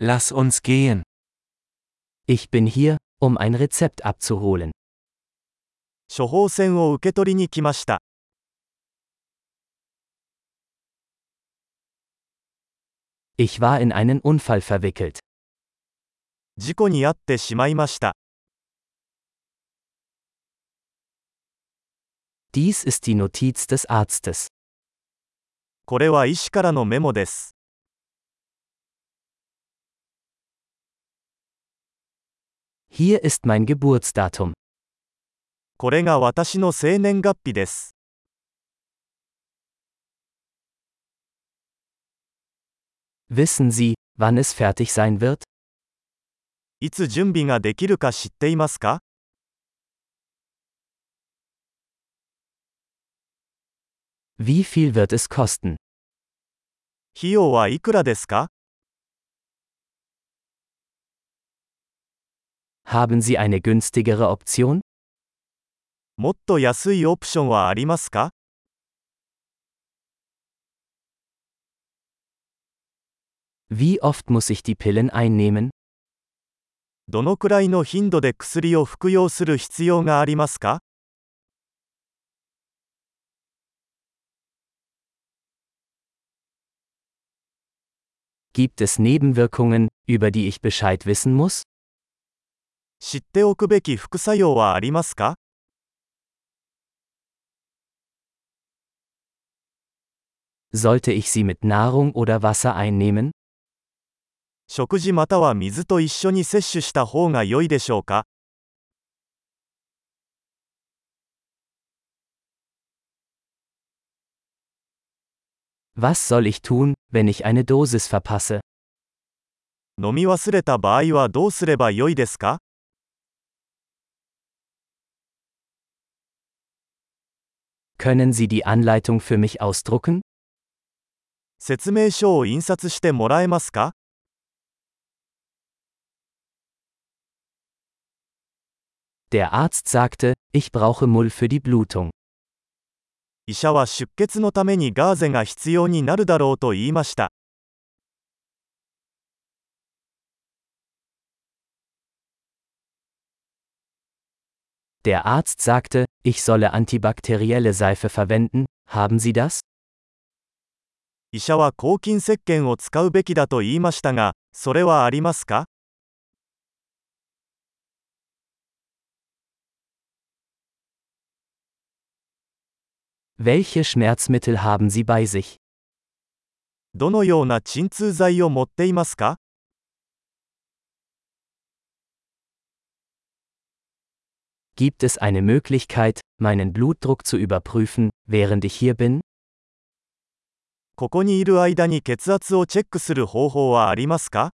Lass uns gehen. Ich bin hier, um ein Rezept abzuholen. 処方箋を受け取りに来ました。 Ich war in einen Unfall verwickelt. 事故に遭ってしまいました。 Dies ist die Notiz des Arztes. これは医師からのメモです。 Hier ist mein Geburtsdatum. これが私の生年月日です。 Wissen Sie, wann es fertig sein wird? いつ準備ができるか知っていますか Wie viel wird es kosten? 費用はいくらですか Haben Sie eine günstigere Option? もっと安いオプションはありますか Wie oft muss ich die Pillen einnehmen? どのくらいの頻度で薬を服用する必要がありますか Gibt es Nebenwirkungen, über die ich Bescheid wissen muss? 知っておくべき副作用はありますか Sollte ich sie mit Nahrung oder Wasser einnehmen? 食事または水と一緒に摂取した方が良いでしょうか Was soll ich tun, wenn ich eine Dosis verpasse? 飲み忘れた場合はどうすれば良いですか Können Sie die Anleitung für mich ausdrucken? 説明書を印刷してもらえますか Der Arzt sagte, ich brauche Mull für die Blutung. 医者は出血のためにガーゼが必要になるだろうと言いました。 Der Arzt sagte, ich solle antibakterielle Seife verwenden, haben Sie das? 医者は抗菌石鹸を使うべきだと言いましたが、それはありますか Welche Schmerzmittel haben Sie bei sich? どのような鎮痛剤を持っていますか Gibt es eine Möglichkeit, meinen Blutdruck zu überprüfen, während ich hier bin? ここにいる間に血圧をチェックする方法はありますか